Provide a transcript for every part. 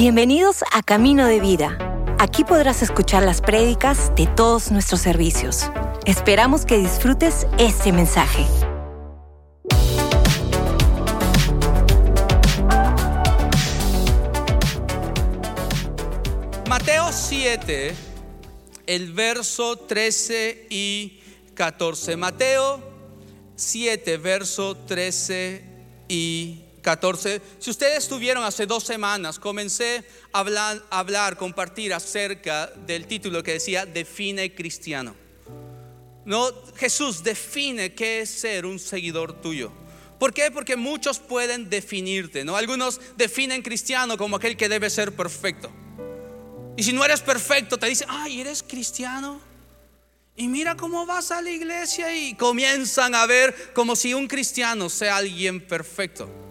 Bienvenidos a Camino de Vida. Aquí podrás escuchar las prédicas de todos nuestros servicios. Esperamos que disfrutes este mensaje. Mateo 7, el verso 13 y 14. Mateo 7, verso 13 y 14. Si ustedes estuvieron hace dos semanas, comencé a hablar, a hablar, compartir acerca del título que decía Define cristiano. No, Jesús define qué es ser un seguidor tuyo. ¿Por qué? Porque muchos pueden definirte, ¿no? Algunos definen cristiano como aquel que debe ser perfecto. Y si no eres perfecto, te dicen, ay, eres cristiano. Y mira cómo vas a la iglesia y comienzan a ver como si un cristiano sea alguien perfecto.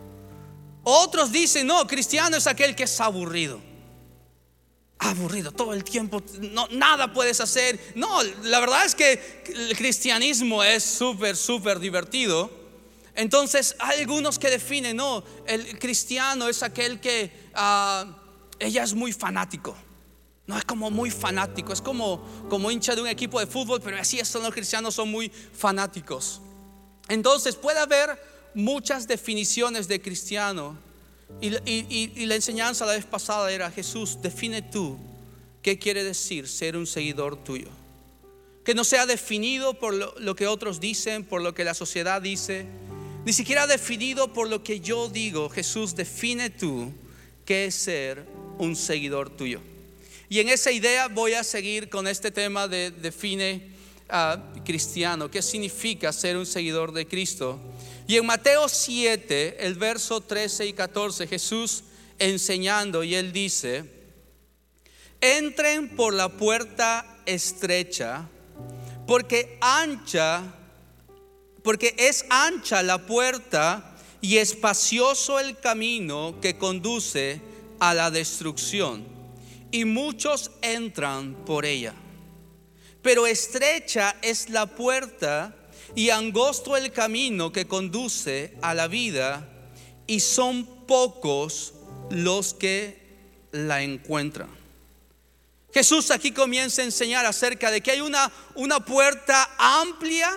Otros dicen, no, cristiano es aquel que es aburrido. Aburrido todo el tiempo, no, nada puedes hacer. No, la verdad es que el cristianismo es súper, súper divertido. Entonces hay algunos que definen, no, el cristiano es aquel que ah, ella es muy fanático. No es como muy fanático, es como, como hincha de un equipo de fútbol, pero así son los cristianos, son muy fanáticos. Entonces puede haber muchas definiciones de cristiano. Y, la enseñanza la vez pasada era, Jesús, define tú qué quiere decir ser un seguidor tuyo. Que no sea definido por lo, que otros dicen, por lo que la sociedad dice, ni siquiera definido por lo que yo digo. Jesús, define tú qué es ser un seguidor tuyo. Y en esa idea voy a seguir con este tema de define a cristiano, qué significa ser un seguidor de Cristo. Y en Mateo 7, el verso 13 y 14, Jesús enseñando y él dice, entren por la puerta estrecha, porque ancha, porque es ancha la puerta y espacioso el camino que conduce a la destrucción, y muchos entran por ella. Pero estrecha es la puerta y angosto el camino que conduce a la vida y son pocos los que la encuentran. Jesús aquí comienza a enseñar acerca de que hay una, una puerta amplia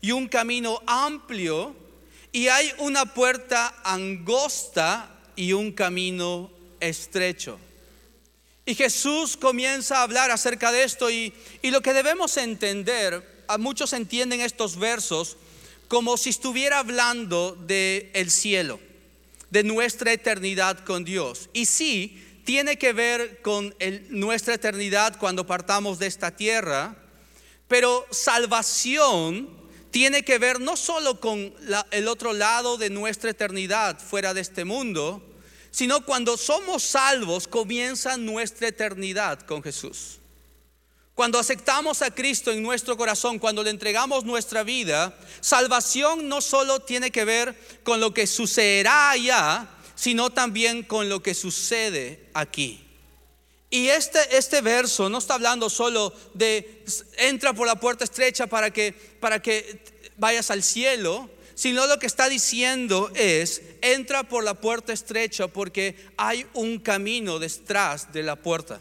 y un camino amplio y hay una puerta angosta y un camino estrecho. Y Jesús comienza a hablar acerca de esto y, y lo que debemos entender muchos entienden estos versos como si estuviera hablando del el cielo, de nuestra eternidad con Dios. Y sí, tiene que ver con nuestra eternidad cuando partamos de esta tierra, pero salvación tiene que ver no solo con el otro lado de nuestra eternidad fuera de este mundo, sino cuando somos salvos comienza nuestra eternidad con Jesús. Cuando aceptamos a Cristo en nuestro corazón, cuando le entregamos nuestra vida, salvación no solo tiene que ver con lo que sucederá allá, sino también con lo que sucede aquí. Y este, este verso no está hablando solo de entra por la puerta estrecha para que, para que vayas al cielo, sino lo que está diciendo es, entra por la puerta estrecha porque hay un camino detrás de la puerta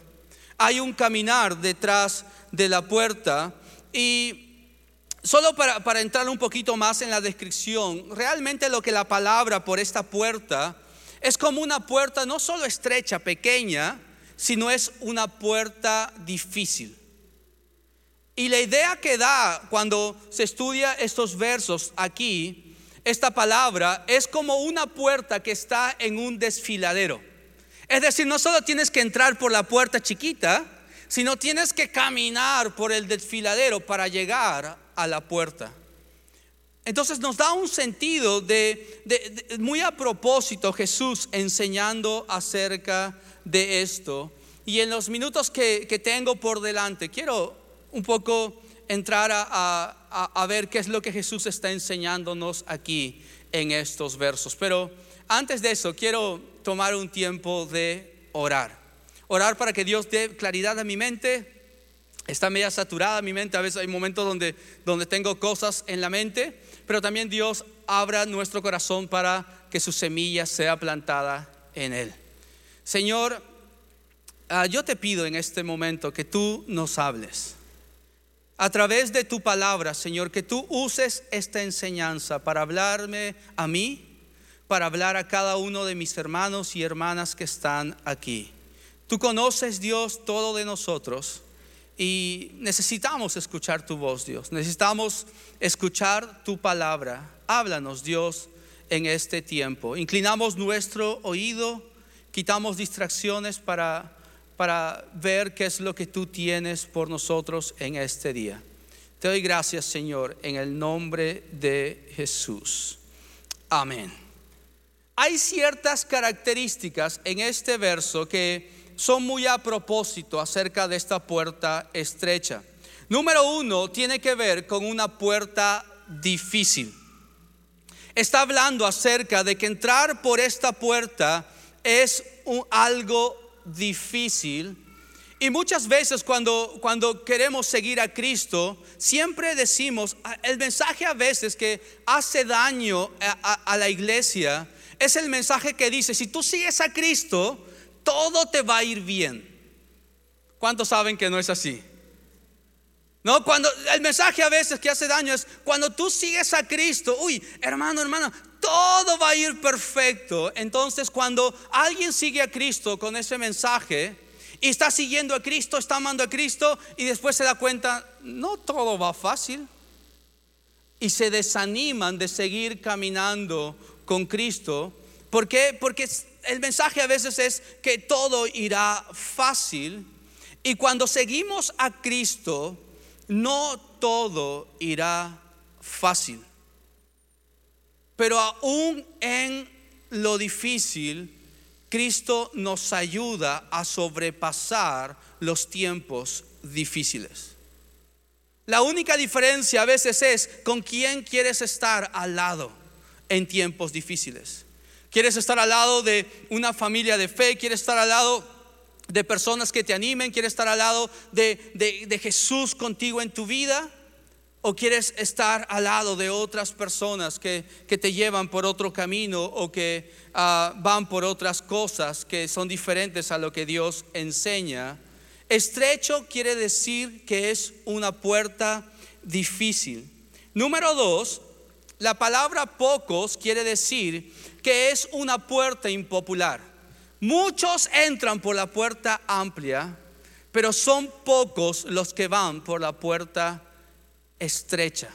hay un caminar detrás de la puerta y Solo para, entrar un poquito más en la descripción, realmente lo que la palabra por esta puerta es como una puerta no solo estrecha, pequeña, sino es una puerta difícil. Y la idea que da cuando se estudia estos versos aquí, esta palabra, es como una puerta que está en un desfiladero. Es decir, no solo tienes que entrar por la puerta chiquita, sino tienes que caminar por el desfiladero para llegar a la puerta. Entonces nos da un sentido de, muy a propósito Jesús enseñando acerca de esto. Y en los minutos que, tengo por delante, quiero un poco entrar a, ver qué es lo que Jesús está enseñándonos aquí en estos versos. Pero antes de eso, quiero tomar un tiempo de orar. Orar para que Dios dé claridad a mi mente. Está media saturada mi mente, a veces hay momentos donde, donde tengo cosas en la mente, pero también Dios abra nuestro corazón para que su semilla sea plantada en él. Señor, ah, yo te pido en este momento que tú nos hables. A través de tu palabra, Señor, que tú uses esta enseñanza para hablarme a mí, para hablar a cada uno de mis hermanos y hermanas que están aquí. Tú conoces, Dios, todo de nosotros y necesitamos escuchar tu voz, Dios. Necesitamos escuchar tu palabra. Háblanos, Dios, en este tiempo. Inclinamos nuestro oído, quitamos distracciones para, para ver qué es lo que tú tienes por nosotros en este día. Te doy gracias, Señor, en el nombre de Jesús. Amén. Hay ciertas características en este verso que son muy a propósito acerca de esta puerta estrecha. Número uno, tiene que ver con una puerta difícil. Está hablando acerca de que entrar por esta puerta es algo difícil. Y muchas veces cuando, cuando queremos seguir a Cristo, siempre decimos, el mensaje a veces que hace daño a la iglesia es el mensaje que dice, si tú sigues a Cristo, todo te va a ir bien. ¿Cuántos saben que no es así? No, cuando el mensaje a veces que hace daño es cuando tú sigues a Cristo, uy, hermano, hermano, todo va a ir perfecto. Entonces, cuando alguien sigue a Cristo con ese mensaje y está siguiendo a Cristo, está amando a Cristo y después se da cuenta, no todo va fácil. Y se desaniman de seguir caminando con Cristo. ¿Por qué? Porque el mensaje a veces es que todo irá fácil y cuando seguimos a Cristo, no todo irá fácil. Pero aún en lo difícil, Cristo nos ayuda a sobrepasar los tiempos difíciles. La única diferencia a veces es con quién quieres estar al lado en tiempos difíciles. ¿Quieres estar al lado de una familia de fe? ¿Quieres estar al lado de personas que te animen? ¿Quieres estar al lado de, Jesús contigo en tu vida? ¿O quieres estar al lado de otras personas que, te llevan por otro camino o que ah, van por otras cosas que son diferentes a lo que Dios enseña? Estrecho quiere decir que es una puerta difícil. Número dos, la palabra pocos quiere decir que es una puerta impopular. Muchos entran por la puerta amplia, pero son pocos los que van por la puerta estrecha.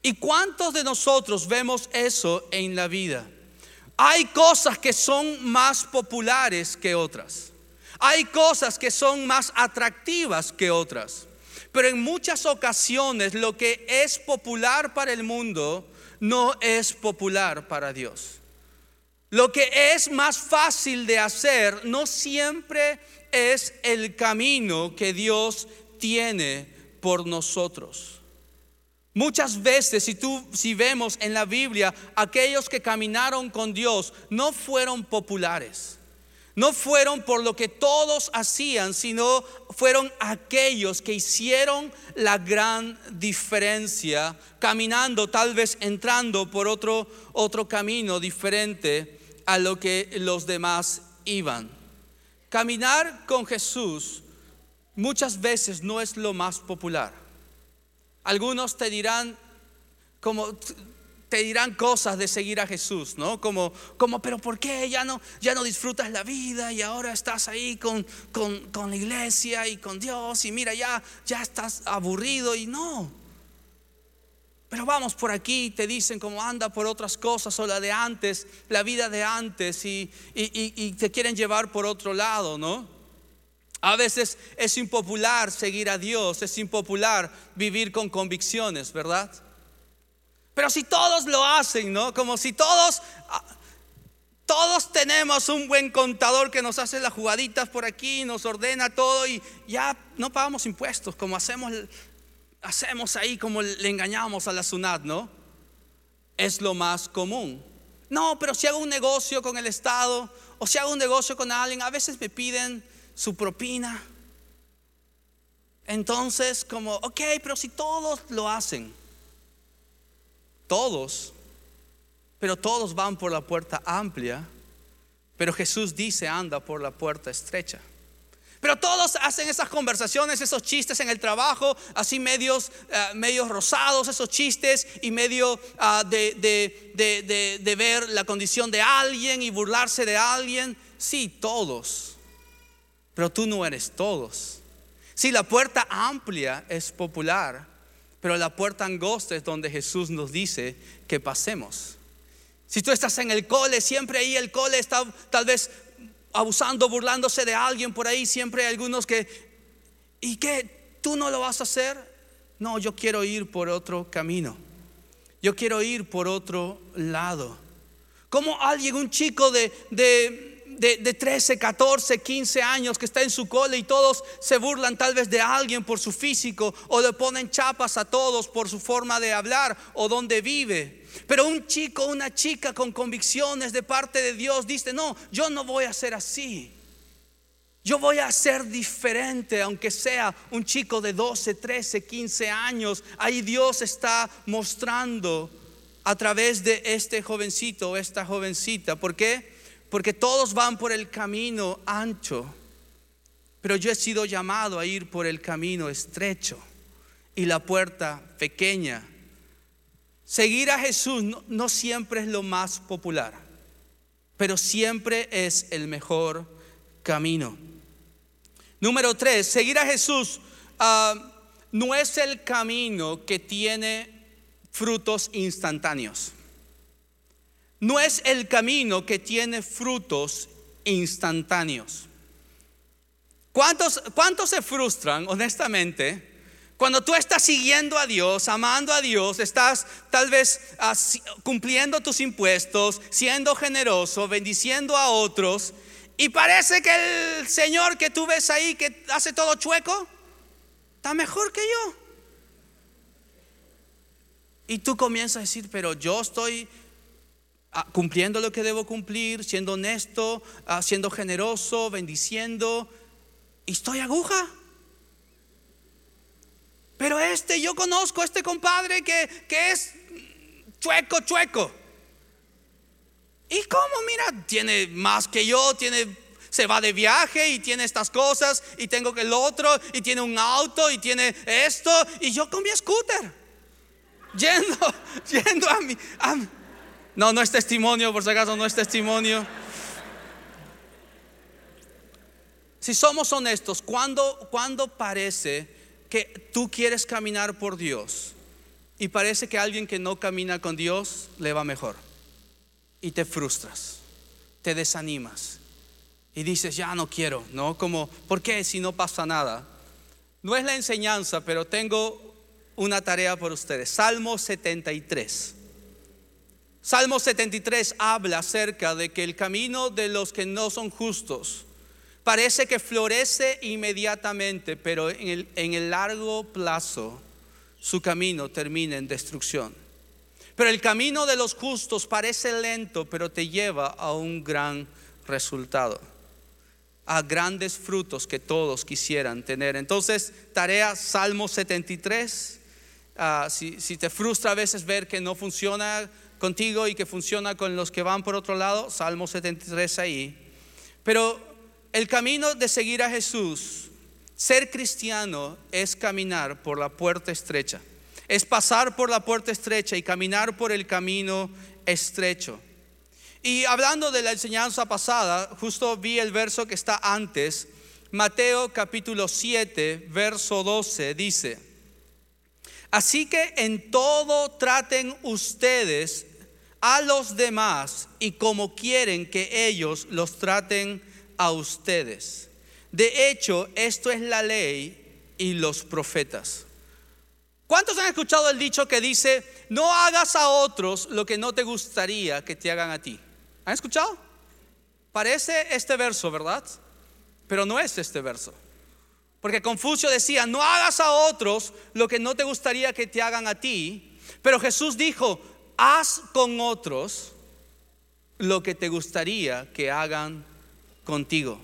¿Y cuántos de nosotros vemos eso en la vida? Hay cosas que son más populares que otras. Hay cosas que son más atractivas que otras. Pero en muchas ocasiones lo que es popular para el mundo no es popular para Dios. Lo que es más fácil de hacer no siempre es el camino que Dios tiene por nosotros. Muchas veces, si tú si vemos en la Biblia, aquellos que caminaron con Dios no fueron populares no fueron por lo que todos hacían, sino fueron aquellos que hicieron la gran diferencia, caminando, tal vez entrando por otro, otro camino diferente a lo que los demás iban. Caminar con Jesús muchas veces no es lo más popular. Algunos te dirán, como te dirán cosas de seguir a Jesús, ¿no? Como, como pero ¿por qué ya no, ya no disfrutas la vida y ahora estás ahí con, con, la iglesia y con Dios y mira, ya, ya estás aburrido y no. Pero vamos por aquí, te dicen como anda por otras cosas o la de antes, la vida de antes y, y te quieren llevar por otro lado, ¿no? A veces es impopular seguir a Dios, es impopular vivir con convicciones, ¿verdad? Pero si todos lo hacen, ¿no? Como si todos, ah, todos tenemos un buen contador que nos hace las jugaditas por aquí, nos ordena todo y ya no pagamos impuestos, como hacemos, hacemos ahí, como le engañamos a la SUNAT, ¿no? Es lo más común. No, pero si hago un negocio con el Estado o si hago un negocio con alguien, a veces me piden su propina. Entonces, como, ok, pero si todos lo hacen, todos, pero todos van por la puerta amplia, Pero Jesús dice, anda por la puerta estrecha. Pero todos hacen esas conversaciones, esos chistes en el trabajo, así medios, eh, medios rosados, esos chistes y medio ah, de, de ver la condición de alguien y burlarse de alguien. Sí, todos. Pero tú no eres todos. Sí, la puerta amplia es popular, pero la puerta angosta es donde Jesús nos dice que pasemos. Si tú estás en el cole, siempre ahí el cole está tal vez abusando, burlándose de alguien por ahí, siempre hay algunos que, ¿y qué? ¿Tú no lo vas a hacer? No, yo quiero ir por otro camino. Yo quiero ir por otro lado. Como alguien, un chico de, de, de, 13, 14, 15 años que está en su cole y todos se burlan tal vez de alguien por su físico o le ponen chapas a todos por su forma de hablar o donde vive. Pero un chico, una chica con convicciones de parte de Dios dice, no, yo no voy a ser así. Yo voy a ser diferente, aunque sea un chico de 12, 13, 15 años. Ahí Dios está mostrando a través de este jovencito o esta jovencita. ¿Por qué? Porque todos van por el camino ancho. Pero yo he sido llamado a ir por el camino estrecho y la puerta pequeña. Seguir a Jesús no, siempre es lo más popular, pero siempre es el mejor camino. Número tres, seguir a Jesús ah, no es el camino que tiene frutos instantáneos. No es el camino que tiene frutos instantáneos. ¿Cuántos, cuántos se frustran, honestamente, cuando tú estás siguiendo a Dios, amando a Dios, estás tal vez cumpliendo tus impuestos, siendo generoso, bendiciendo a otros, y parece que el Señor que tú ves ahí, que hace todo chueco, está mejor que yo. Y tú comienzas a decir, pero yo estoy ah, cumpliendo lo que debo cumplir, siendo honesto, ah, siendo generoso, bendiciendo, y estoy aguja. Pero este, yo conozco a este compadre que, es chueco, chueco. ¿Y cómo? Mira, tiene más que yo, tiene, se va de viaje y tiene estas cosas y tengo que el otro y tiene un auto y tiene esto y yo con mi scooter. Yendo, yendo a mi... no, no es testimonio, por si acaso no es testimonio. Si somos honestos, ¿cuándo, cuando parece que tú quieres caminar por Dios y parece que alguien que no camina con Dios le va mejor y te frustras, te desanimas y dices, ya no quiero, ¿no? Como, ¿por qué si no pasa nada? No es la enseñanza, pero tengo una tarea por ustedes. Salmo 73. Salmo 73 habla acerca de que el camino de los que no son justos parece que florece inmediatamente, pero en el, largo plazo su camino termina en destrucción. Pero el camino de los justos parece lento, pero te lleva a un gran resultado, a grandes frutos que todos quisieran tener. Entonces, tarea Salmo 73. Ah, si, si te frustra a veces ver que no funciona contigo y que funciona con los que van por otro lado, Salmo 73 ahí. Pero el camino de seguir a Jesús, ser cristiano, es caminar por la puerta estrecha. Es pasar por la puerta estrecha y caminar por el camino estrecho. Y hablando de la enseñanza pasada, justo vi el verso que está antes, Mateo capítulo 7, verso 12, dice, así que en todo traten ustedes a los demás y como quieren que ellos los traten a ustedes. De hecho, esto es la ley y los profetas. ¿Cuántos han escuchado el dicho que dice, no hagas a otros lo que no te gustaría que te hagan a ti? ¿Han escuchado? Parece este verso, ¿verdad? Pero no es este verso. Porque Confucio decía, no hagas a otros lo que no te gustaría que te hagan a ti. Pero Jesús dijo, haz con otros lo que te gustaría que hagan contigo.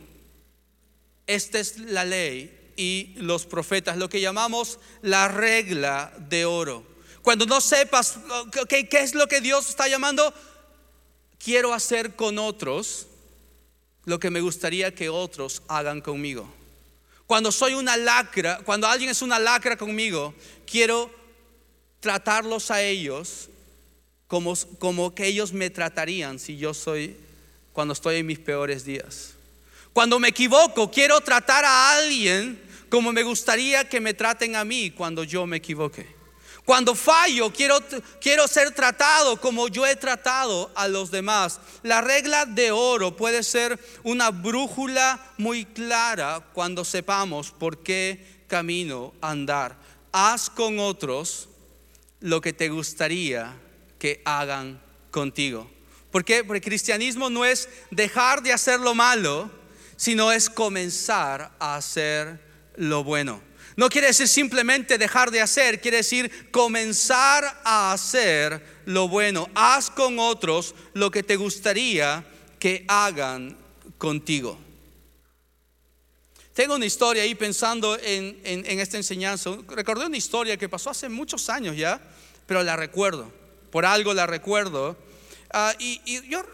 Esta es la ley y los profetas, lo que llamamos la regla de oro. Cuando no sepas qué, es lo que Dios está llamando, quiero hacer con otros lo que me gustaría que otros hagan conmigo. Cuando soy una lacra, cuando alguien es una lacra conmigo, quiero tratarlos a ellos como, que ellos me tratarían si yo soy cuando estoy en mis peores días. Cuando me equivoco, quiero tratar a alguien como me gustaría que me traten a mí cuando yo me equivoque. Cuando fallo, quiero, quiero ser tratado como yo he tratado a los demás. La regla de oro puede ser una brújula muy clara cuando sepamos por qué camino andar. Haz con otros lo que te gustaría que hagan contigo. ¿Por qué? Porque el cristianismo no es dejar de hacer lo malo, sino es comenzar a hacer lo bueno. No quiere decir simplemente dejar de hacer, quiere decir comenzar a hacer lo bueno. Haz con otros lo que te gustaría que hagan contigo. Tengo una historia ahí pensando en, esta enseñanza. Recordé una historia que pasó hace muchos años ya, pero la recuerdo. Por algo la recuerdo. Ah, y, yo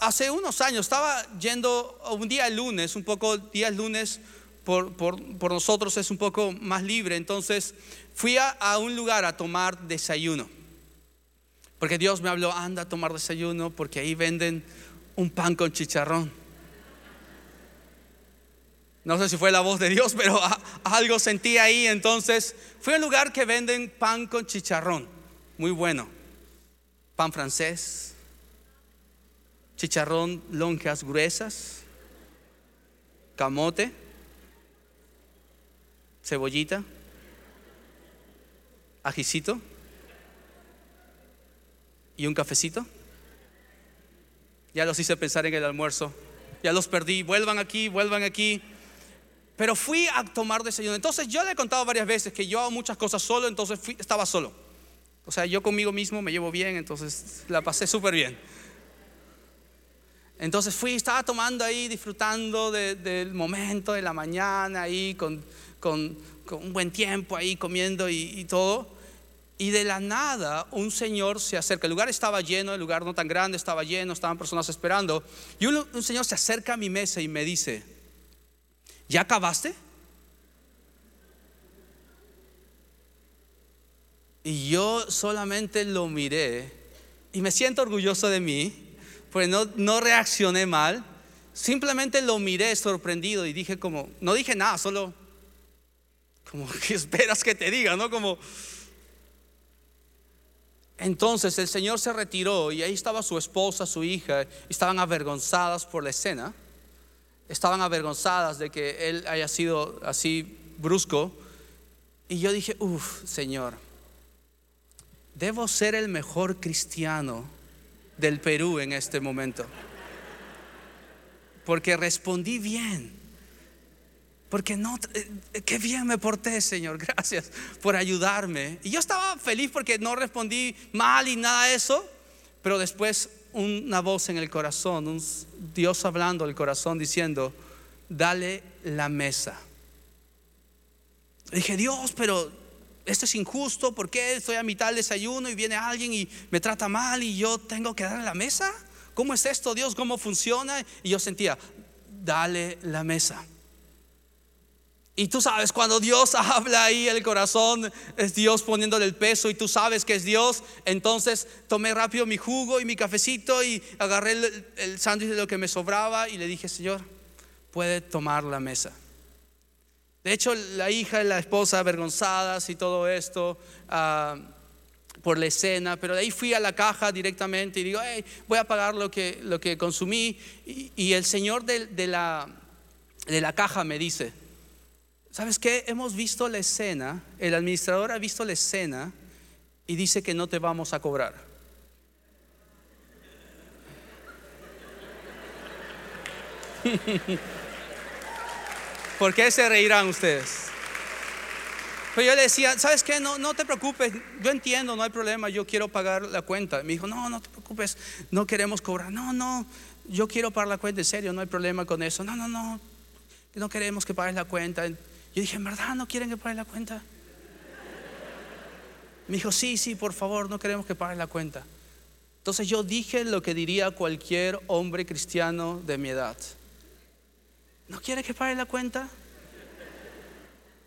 hace unos años estaba yendo un día lunes, un poco días lunes por, nosotros es un poco más libre. Entonces fui a, un lugar a tomar desayuno. Porque Dios me habló, anda a tomar desayuno porque ahí venden un pan con chicharrón. No sé si fue la voz de Dios, pero algo sentí ahí. Entonces fui a un lugar que venden pan con chicharrón. Muy bueno. Pan francés. Chicharrón, lonjas gruesas. Camote cebollita, ajicito y un cafecito. Ya los hice pensar en el almuerzo. Ya los perdí. Vuelvan aquí, vuelvan aquí. Pero fui a tomar desayuno. Entonces yo le he contado varias veces que yo hago muchas cosas solo, entonces estaba solo. O sea, yo conmigo mismo me llevo bien, entonces la pasé súper bien. Entonces fui, estaba tomando ahí, disfrutando del momento de la mañana ahí con con, un buen tiempo ahí comiendo y, todo. Y de la nada un señor se acerca. El lugar estaba lleno, el lugar no tan grande, estaba lleno, estaban personas esperando. Y un, un señor se acerca a mi mesa y me dice, ¿ya acabaste? Y yo solamente lo miré y me siento orgulloso de mí, porque no, no reaccioné mal, simplemente lo miré sorprendido y dije como, no dije nada, solo como que esperas que te diga, ¿no? Como... Entonces el Señor se retiró y ahí estaba su esposa, su hija, estaban avergonzadas por la escena, estaban avergonzadas de que él haya sido así brusco. Y yo dije, uff, Señor, debo ser el mejor cristiano del Perú en este momento. Porque respondí bien. Porque no, eh, qué bien me porté, Señor. Gracias por ayudarme. Y yo estaba feliz porque no respondí mal y nada de eso. Pero después una voz en el corazón, un Dios hablando al corazón diciendo, dale la mesa. dije, Dios, pero esto es injusto. ¿Por qué estoy a mitad del desayuno y viene alguien y me trata mal y yo tengo que darle la mesa? ¿Cómo es esto, Dios? ¿Cómo funciona? Y yo sentía, dale la mesa. Y tú sabes, cuando Dios habla ahí el corazón, es Dios poniéndole el peso y tú sabes que es Dios, entonces tomé rápido mi jugo y mi cafecito y agarré el, sándwich de lo que me sobraba y le dije, Señor, puede tomar la mesa. De hecho, la hija y la esposa avergonzadas y todo esto ah, por la escena, pero de ahí fui a la caja directamente y digo, voy a pagar lo que, lo que consumí. Y, el señor de, la, de la caja me dice, ¿Sabes qué? Hemos visto la escena, el administrador ha visto la escena y dice que no te vamos a cobrar. ¿Por qué se reirán ustedes? Pero yo le decía, ¿sabes qué? No, no te preocupes, yo entiendo, no hay problema, yo quiero pagar la cuenta. Me dijo, no, no te preocupes, no queremos cobrar. No, no, yo quiero pagar la cuenta, en serio, no hay problema con eso. No, no, no, no queremos que pagues la cuenta. Yo dije, ¿en verdad no quieren que pague la cuenta? Me dijo, sí, sí, por favor, no queremos que pague la cuenta. Entonces yo dije lo que diría cualquier hombre cristiano de mi edad. ¿No quiere que pague la cuenta?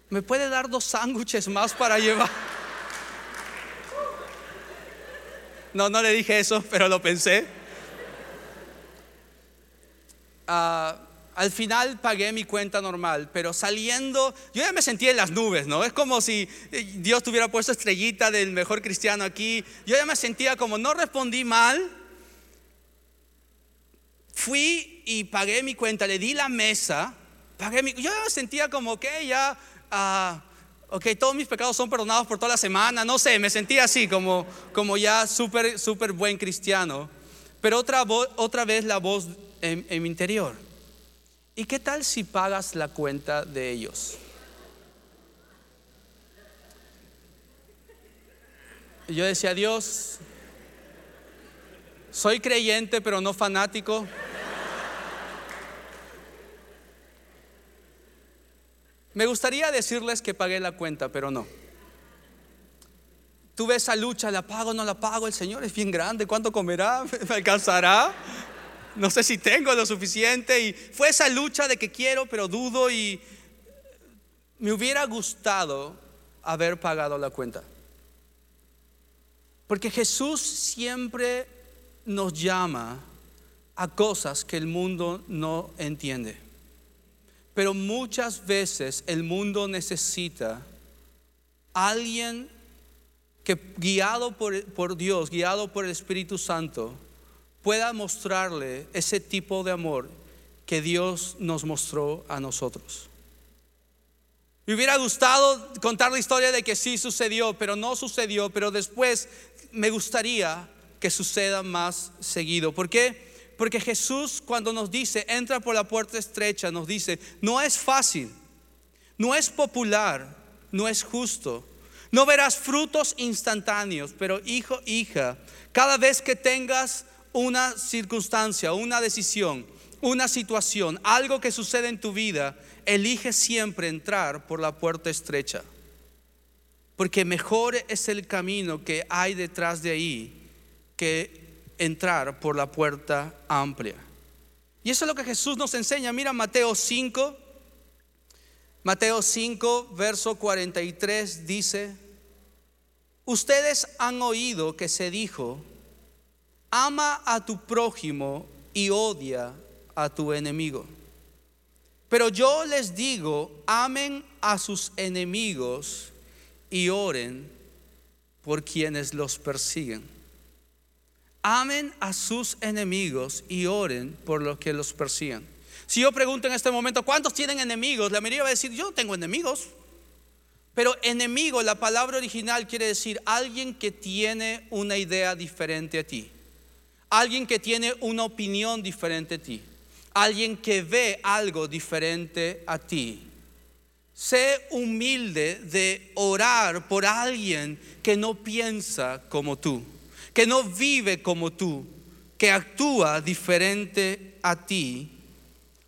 ¿Me puede dar dos sándwiches más para llevar? No, no le dije eso, pero lo pensé. Ah, al final pagué mi cuenta normal, pero saliendo, yo ya me sentía en las nubes, ¿no? Es como si Dios tuviera puesto estrellita del mejor cristiano aquí. Yo ya me sentía como, no respondí mal. Fui y pagué mi cuenta, le di la mesa, pagué mi, yo sentía como que ya, ah, ok, todos mis pecados son perdonados por toda la semana, no sé, me sentía así, como, como ya súper, súper buen cristiano. Pero otra, otra vez la voz en, mi interior. ¿Y qué tal si pagas la cuenta de ellos? Yo decía, Dios, soy creyente pero no fanático. Me gustaría decirles que pagué la cuenta, pero no. Tuve esa lucha, la pago, no la pago, el Señor es bien grande, ¿cuánto comerá? ¿Me alcanzará? no sé si tengo lo suficiente. Y fue esa lucha de que quiero, pero dudo y me hubiera gustado haber pagado la cuenta. Porque Jesús siempre nos llama a cosas que el mundo no entiende. Pero muchas veces el mundo necesita alguien que guiado por, por Dios, guiado por el Espíritu Santo, pueda mostrarle ese tipo de amor que Dios nos mostró a nosotros. Me hubiera gustado contar la historia de que sí sucedió, pero no sucedió, pero después me gustaría que suceda más seguido. ¿Por qué? Porque Jesús cuando nos dice, entra por la puerta estrecha, nos dice, no es fácil, no es popular, no es justo. No verás frutos instantáneos, pero hijo, hija, cada vez que tengas una circunstancia, una decisión, una situación, algo que sucede en tu vida, elige siempre entrar por la puerta estrecha. Porque mejor es el camino que hay detrás de ahí que entrar por la puerta amplia. Y eso es lo que Jesús nos enseña. Mira Mateo 5, Mateo 5, verso 43 dice, ustedes han oído que se dijo, ama a tu prójimo y odia a tu enemigo. Pero yo les digo, amen a sus enemigos y oren por quienes los persiguen. Amen a sus enemigos y oren por los que los persiguen. Si yo pregunto en este momento, ¿cuántos tienen enemigos? La mayoría va a decir, yo no tengo enemigos. Pero enemigo, la palabra original quiere decir alguien que tiene una idea diferente a ti alguien que tiene una opinión diferente a ti, alguien que ve algo diferente a ti. Sé humilde de orar por alguien que no piensa como tú, que no vive como tú, que actúa diferente a ti.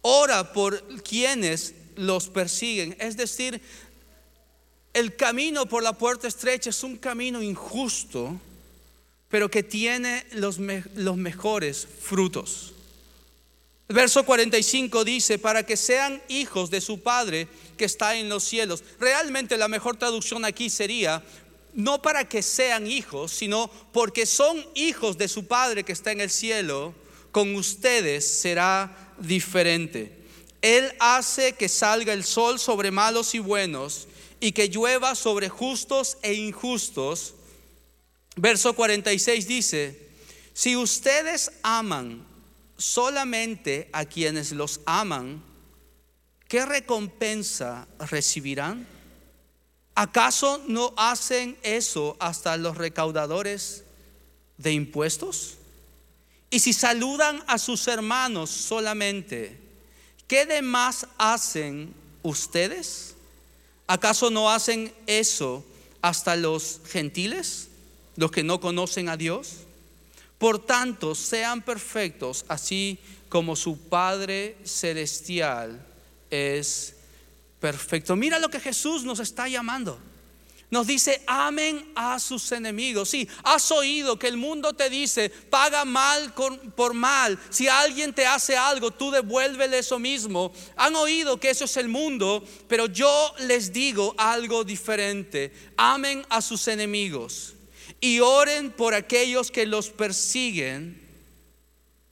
Ora por quienes los persiguen. Es decir, el camino por la puerta estrecha es un camino injusto pero que tiene los, los mejores frutos. El verso 45 dice, para que sean hijos de su Padre que está en los cielos. Realmente la mejor traducción aquí sería, no para que sean hijos, sino porque son hijos de su Padre que está en el cielo, con ustedes será diferente. Él hace que salga el sol sobre malos y buenos y que llueva sobre justos e injustos. Verso 46 dice, si ustedes aman solamente a quienes los aman, ¿qué recompensa recibirán? ¿Acaso no hacen eso hasta los recaudadores de impuestos? Y si saludan a sus hermanos solamente, ¿qué demás hacen ustedes? ¿Acaso no hacen eso hasta los gentiles? los que no conocen a Dios. Por tanto, sean perfectos, así como su Padre Celestial es perfecto. Mira lo que Jesús nos está llamando. Nos dice, amen a sus enemigos. Sí, has oído que el mundo te dice, paga mal por mal. Si alguien te hace algo, tú devuélvele eso mismo. Han oído que eso es el mundo, pero yo les digo algo diferente. Amen a sus enemigos y oren por aquellos que los persiguen,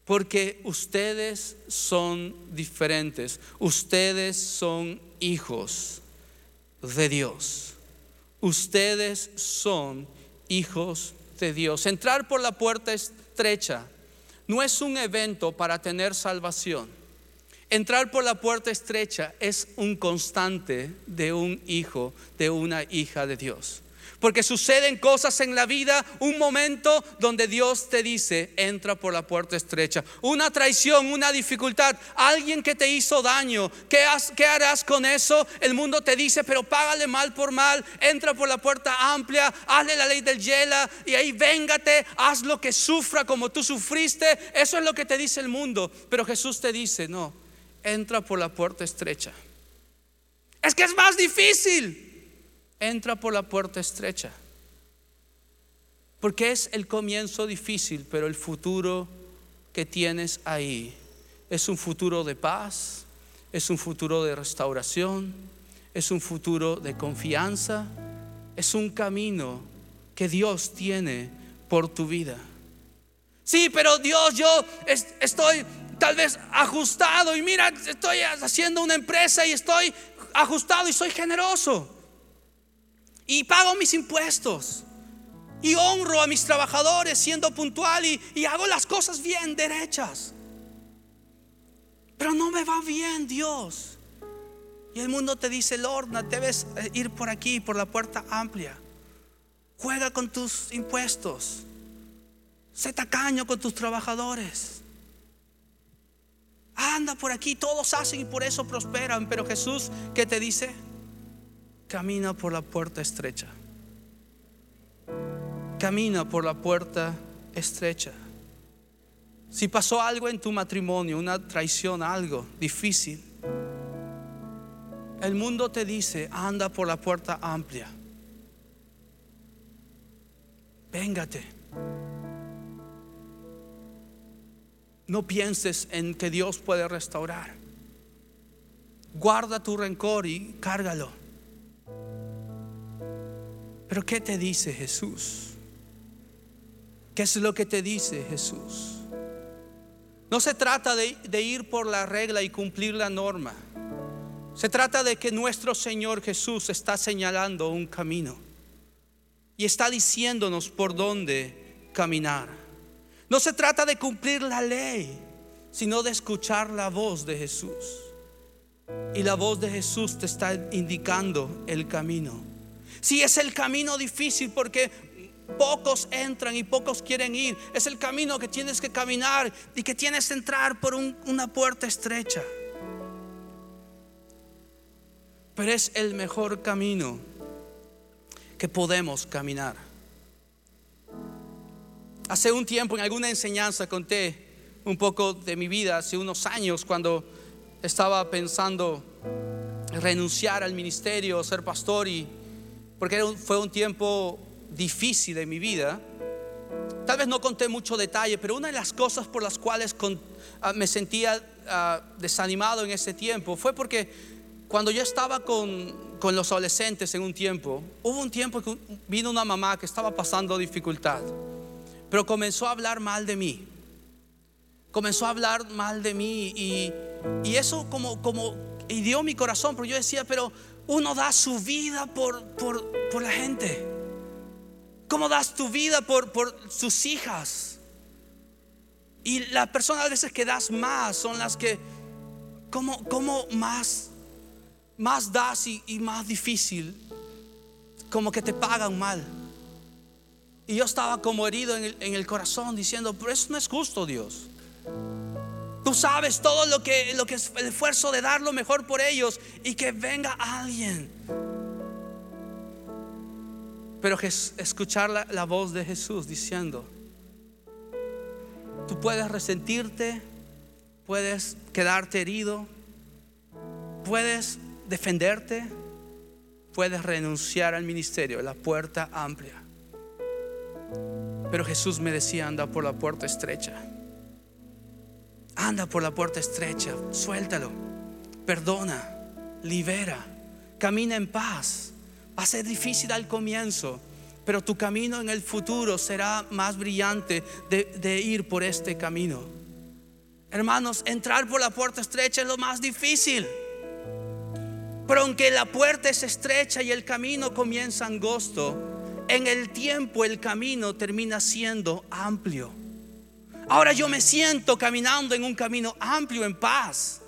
porque ustedes son diferentes. Ustedes son hijos de Dios ustedes son hijos de Dios. Entrar por la puerta estrecha no es un evento para tener salvación. Entrar por la puerta estrecha es un constante de un hijo, de una hija de Dios. Porque suceden cosas en la vida, un momento donde Dios te dice, entra por la puerta estrecha. Una traición, una dificultad, alguien que te hizo daño. ¿Qué, harás con eso? El mundo te dice, pero págale mal por mal, entra por la puerta amplia, hazle la ley del yela y ahí véngate, haz lo que sufra como tú sufriste. Eso es lo que te dice el mundo. Pero Jesús te dice, no, entra por la puerta estrecha. Es que es más difícil entra por la puerta estrecha. Porque es el comienzo difícil, pero el futuro que tienes ahí es un futuro de paz, es un futuro de restauración, es un futuro de confianza, es un camino que Dios tiene por tu vida. Sí, pero Dios, yo estoy tal vez ajustado y mira, estoy haciendo una empresa y estoy ajustado y soy generoso y pago mis impuestos y honro a mis trabajadores siendo puntual y, hago las cosas bien derechas. Pero no me va bien Dios. Y el mundo te dice, Lorna, debes eh, ir por aquí, por la puerta amplia. Juega con tus impuestos. Sé tacaño con tus trabajadores. Anda por aquí, todos hacen y por eso prosperan. Pero Jesús, ¿qué te dice? Camina por la puerta estrecha. Camina por la puerta estrecha. Si pasó algo en tu matrimonio, una traición, algo difícil, el mundo te dice, anda por la puerta amplia. Véngate. No pienses en que Dios puede restaurar. Guarda tu rencor y cárgalo. Pero ¿qué te dice Jesús? ¿Qué es lo que te dice Jesús? No se trata de, ir por la regla y cumplir la norma. Se trata de que nuestro Señor Jesús está señalando un camino y está diciéndonos por dónde caminar. No se trata de cumplir la ley, sino de escuchar la voz de Jesús. Y la voz de Jesús te está indicando el camino. Si es el camino difícil porque pocos entran y pocos quieren ir. Es el camino que tienes que caminar y que tienes que entrar por una puerta estrecha. Pero es el mejor camino que podemos caminar. Hace un tiempo en alguna enseñanza conté un poco de mi vida, hace unos años cuando estaba pensando renunciar al ministerio, ser pastor y porque fue un tiempo difícil en mi vida. Tal vez no conté mucho detalle, pero una de las cosas por las cuales ah, me sentía ah, desanimado en ese tiempo fue porque cuando yo estaba con, con los adolescentes en un tiempo, hubo un tiempo que vino una mamá que estaba pasando dificultad, pero comenzó a hablar mal de mí. Comenzó a hablar mal de mí y, y eso como, como hirió mi corazón, porque yo decía, pero uno da su vida por, por, la gente. ¿Cómo das tu vida por, por sus hijas? Y las personas a veces que das más son las que, ¿cómo, más, más das y, más difícil? Como que te pagan mal. Y yo estaba como herido en el, en el corazón diciendo, pero eso no es justo, Dios. Tú sabes todo lo que, lo que es el esfuerzo de dar lo mejor por ellos y que venga alguien. Pero escuchar la, la voz de Jesús diciendo, tú puedes resentirte, puedes quedarte herido, puedes defenderte, puedes renunciar al ministerio, la puerta amplia. Pero Jesús me decía, anda por la puerta estrecha. Anda por la puerta estrecha, suéltalo, perdona, libera, camina en paz. Va a ser difícil al comienzo, pero tu camino en el futuro será más brillante de, ir por este camino. Hermanos, entrar por la puerta estrecha es lo más difícil. Pero aunque la puerta es estrecha y el camino comienza angosto, en el tiempo el camino termina siendo amplio. Ahora yo me siento caminando en un camino amplio en paz.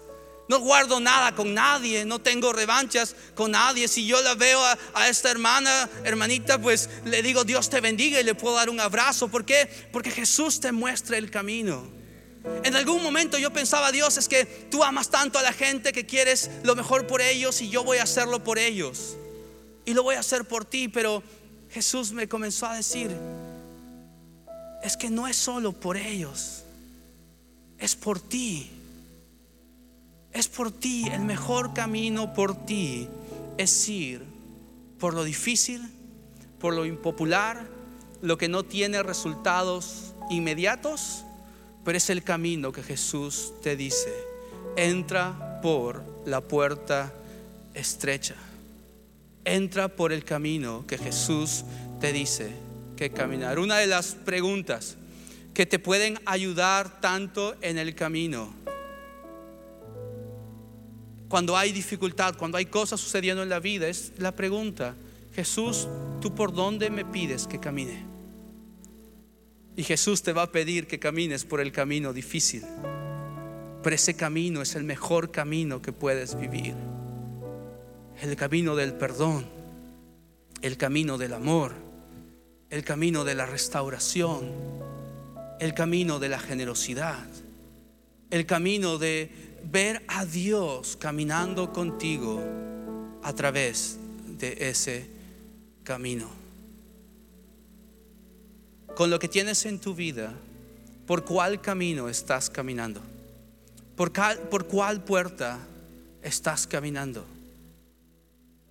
No guardo nada con nadie, no tengo revanchas con nadie. Si yo la veo a, esta hermana, hermanita, pues le digo Dios te bendiga y le puedo dar un abrazo. ¿Por qué? Porque Jesús te muestra el camino. En algún momento yo pensaba, Dios, es que tú amas tanto a la gente que quieres lo mejor por ellos y yo voy a hacerlo por ellos. Y lo voy a hacer por ti, pero Jesús me comenzó a decir, es que no es solo por ellos, es por ti. Es por ti, el mejor camino por ti es ir por lo difícil, por lo impopular, lo que no tiene resultados inmediatos pero es el camino que Jesús te dice. Entra por la puerta estrecha. Entra por el camino que Jesús te dice que caminar. Una de las preguntas que te pueden ayudar tanto en el camino. Cuando hay dificultad, cuando hay cosas sucediendo en la vida, es la pregunta, Jesús, ¿tú por dónde me pides que camine? Y Jesús te va a pedir que camines por el camino difícil. Pero ese camino es el mejor camino que puedes vivir. El camino del perdón, el camino del amor, el camino de la restauración, el camino de la generosidad, el camino de ver a Dios caminando contigo a través de ese camino con lo que tienes en tu vida, por cuál camino estás caminando, por, por cuál puerta estás caminando.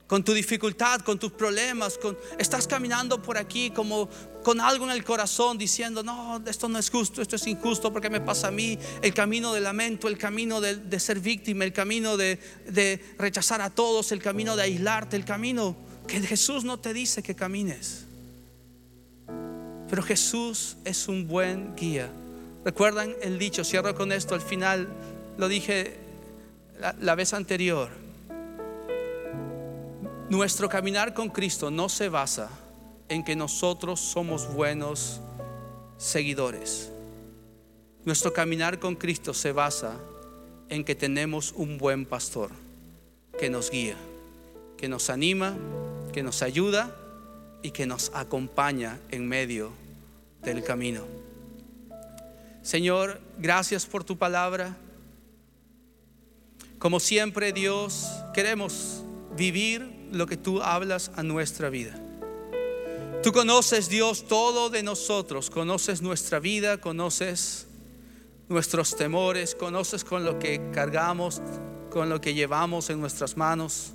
Con tu dificultad, con tus problemas, estás caminando por aquí como con algo en el corazón diciendo, no, esto no es justo, esto es injusto porque me pasa a mí, el camino del lamento, el camino de, ser víctima, el camino de, de rechazar a todos, el camino de aislarte, el camino que Jesús no te dice que camines. Pero Jesús es un buen guía. ¿Recuerdan el dicho? Cierro con esto. Al final lo dije la, vez anterior. Nuestro caminar con Cristo no se basa en que nosotros somos buenos seguidores. Nuestro caminar con Cristo se basa en que tenemos un buen pastor que nos guía, que nos anima, que nos ayuda y que nos acompaña en medio del camino. Señor, gracias por tu palabra. Como siempre, Dios, queremos vivir lo que tú hablas a nuestra vida. Tú conoces, Dios, todo de nosotros. Conoces nuestra vida, conoces nuestros temores, conoces con lo que cargamos, con lo que llevamos en nuestras manos.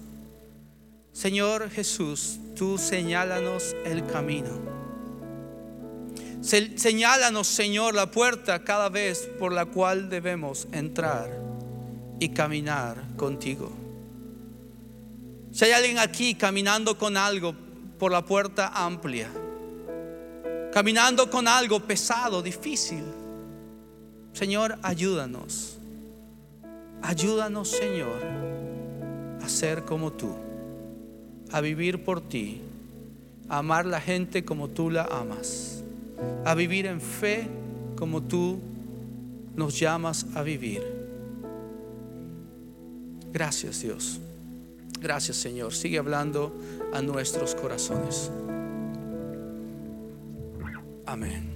Señor Jesús, tú señálanos el camino. Señálanos, Señor, la puerta cada vez por la cual debemos entrar y caminar contigo. Si hay alguien aquí caminando con algo por la puerta amplia, caminando con algo pesado, difícil, Señor, ayúdanos. Ayúdanos, Señor, a ser como tú, a vivir por ti, a amar la gente como tú la amas a vivir en fe como tú nos llamas a vivir. Gracias Dios. Gracias Señor. Sigue hablando a nuestros corazones. Amén.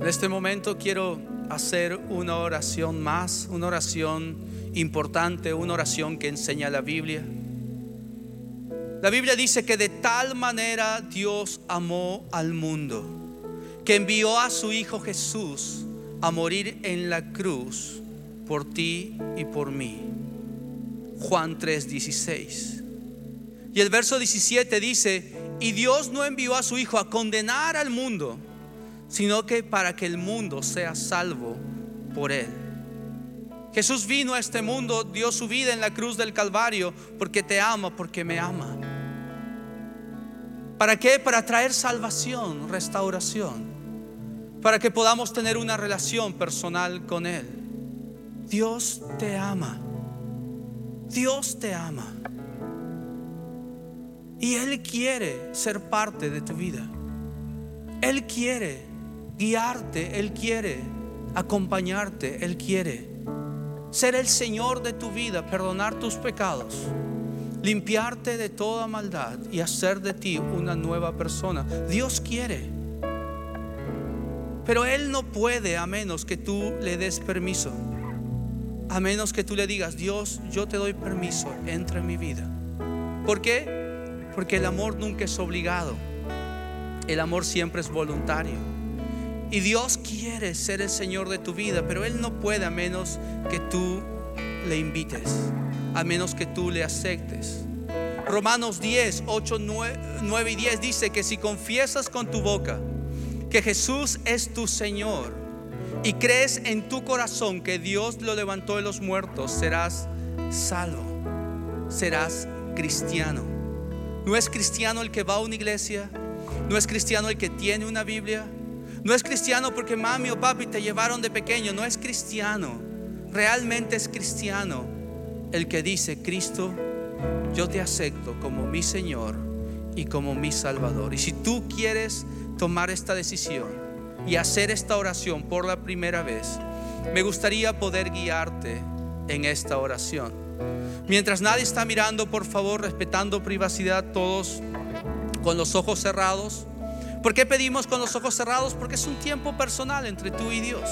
En este momento quiero hacer una oración más, una oración importante, una oración que enseña la Biblia. La Biblia dice que de tal manera Dios amó al mundo, que envió a su Hijo Jesús a morir en la cruz por ti y por mí. Juan 3:16. Y el verso 17 dice, y Dios no envió a su Hijo a condenar al mundo, sino que para que el mundo sea salvo por él. Jesús vino a este mundo, dio su vida en la cruz del Calvario porque te ama, porque me ama. ¿Para qué? Para traer salvación, restauración, para que podamos tener una relación personal con Él. Dios te ama. Dios te ama. Y Él quiere ser parte de tu vida. Él quiere guiarte, Él quiere acompañarte, Él quiere ser el Señor de tu vida, perdonar tus pecados, limpiarte de toda maldad y hacer de ti una nueva persona. Dios quiere. Pero Él no puede a menos que tú le des permiso. A menos que tú le digas, Dios, yo te doy permiso, entra en mi vida. ¿Por qué? Porque el amor nunca es obligado. El amor siempre es voluntario. Y Dios quiere ser el Señor de tu vida, pero Él no puede a menos que tú le invites, a menos que tú le aceptes. Romanos 10, 8, 9 y 10 dice que si confiesas con tu boca que Jesús es tu Señor y crees en tu corazón que Dios lo levantó de los muertos, serás salvo, serás cristiano. No es cristiano el que va a una iglesia, no es cristiano el que tiene una Biblia, no es cristiano porque mami o papi te llevaron de pequeño, no es cristiano. Realmente es cristiano el que dice, Cristo, yo te acepto como mi Señor y como mi Salvador. Y si tú quieres tomar esta decisión y hacer esta oración por la primera vez, me gustaría poder guiarte en esta oración. Mientras nadie está mirando, por favor, respetando privacidad, todos con los ojos cerrados. ¿Por qué pedimos con los ojos cerrados? Porque es un tiempo personal entre tú y Dios.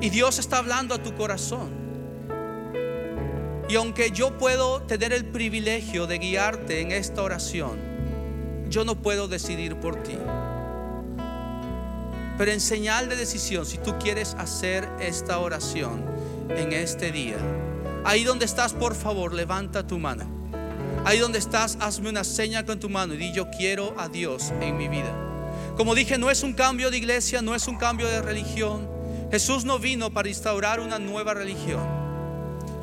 Y Dios está hablando a tu corazón. Y aunque yo puedo tener el privilegio de guiarte en esta oración, yo no puedo decidir por ti. Pero en señal de decisión, si tú quieres hacer esta oración en este día, ahí donde estás, por favor, levanta tu mano. Ahí donde estás, hazme una seña con tu mano y di yo quiero a Dios en mi vida. Como dije, no es un cambio de iglesia, no es un cambio de religión. Jesús no vino para instaurar una nueva religión.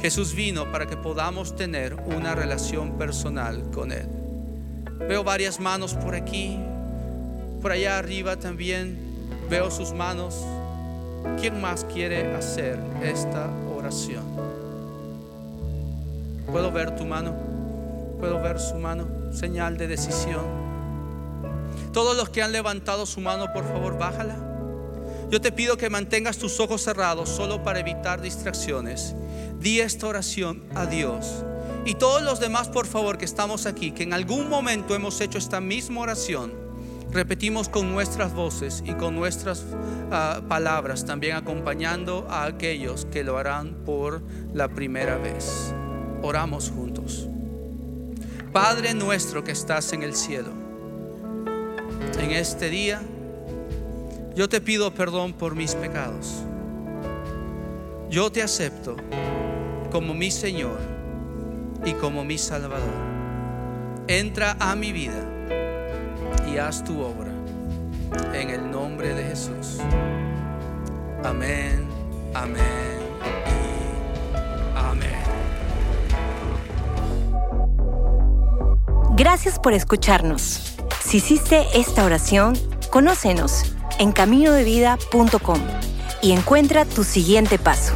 Jesús vino para que podamos tener una relación personal con Él. Veo varias manos por aquí, por allá arriba también. Veo sus manos. ¿Quién más quiere hacer esta oración? ¿Puedo ver tu mano? Puedo ver su mano, señal de decisión. Todos los que han levantado su mano, por favor, bájala. Yo te pido que mantengas tus ojos cerrados solo para evitar distracciones. Di esta oración a Dios. Y todos los demás, por favor, que estamos aquí, que en algún momento hemos hecho esta misma oración, repetimos con nuestras voces y con nuestras uh, palabras, también acompañando a aquellos que lo harán por la primera vez. Oramos juntos. Padre nuestro que estás en el cielo, en este día yo te pido perdón por mis pecados. Yo te acepto como mi Señor y como mi Salvador. Entra a mi vida y haz tu obra en el nombre de Jesús. Amén, amén y amén. Gracias por escucharnos. Si hiciste esta oración, conócenos en caminodevida.com y encuentra tu siguiente paso.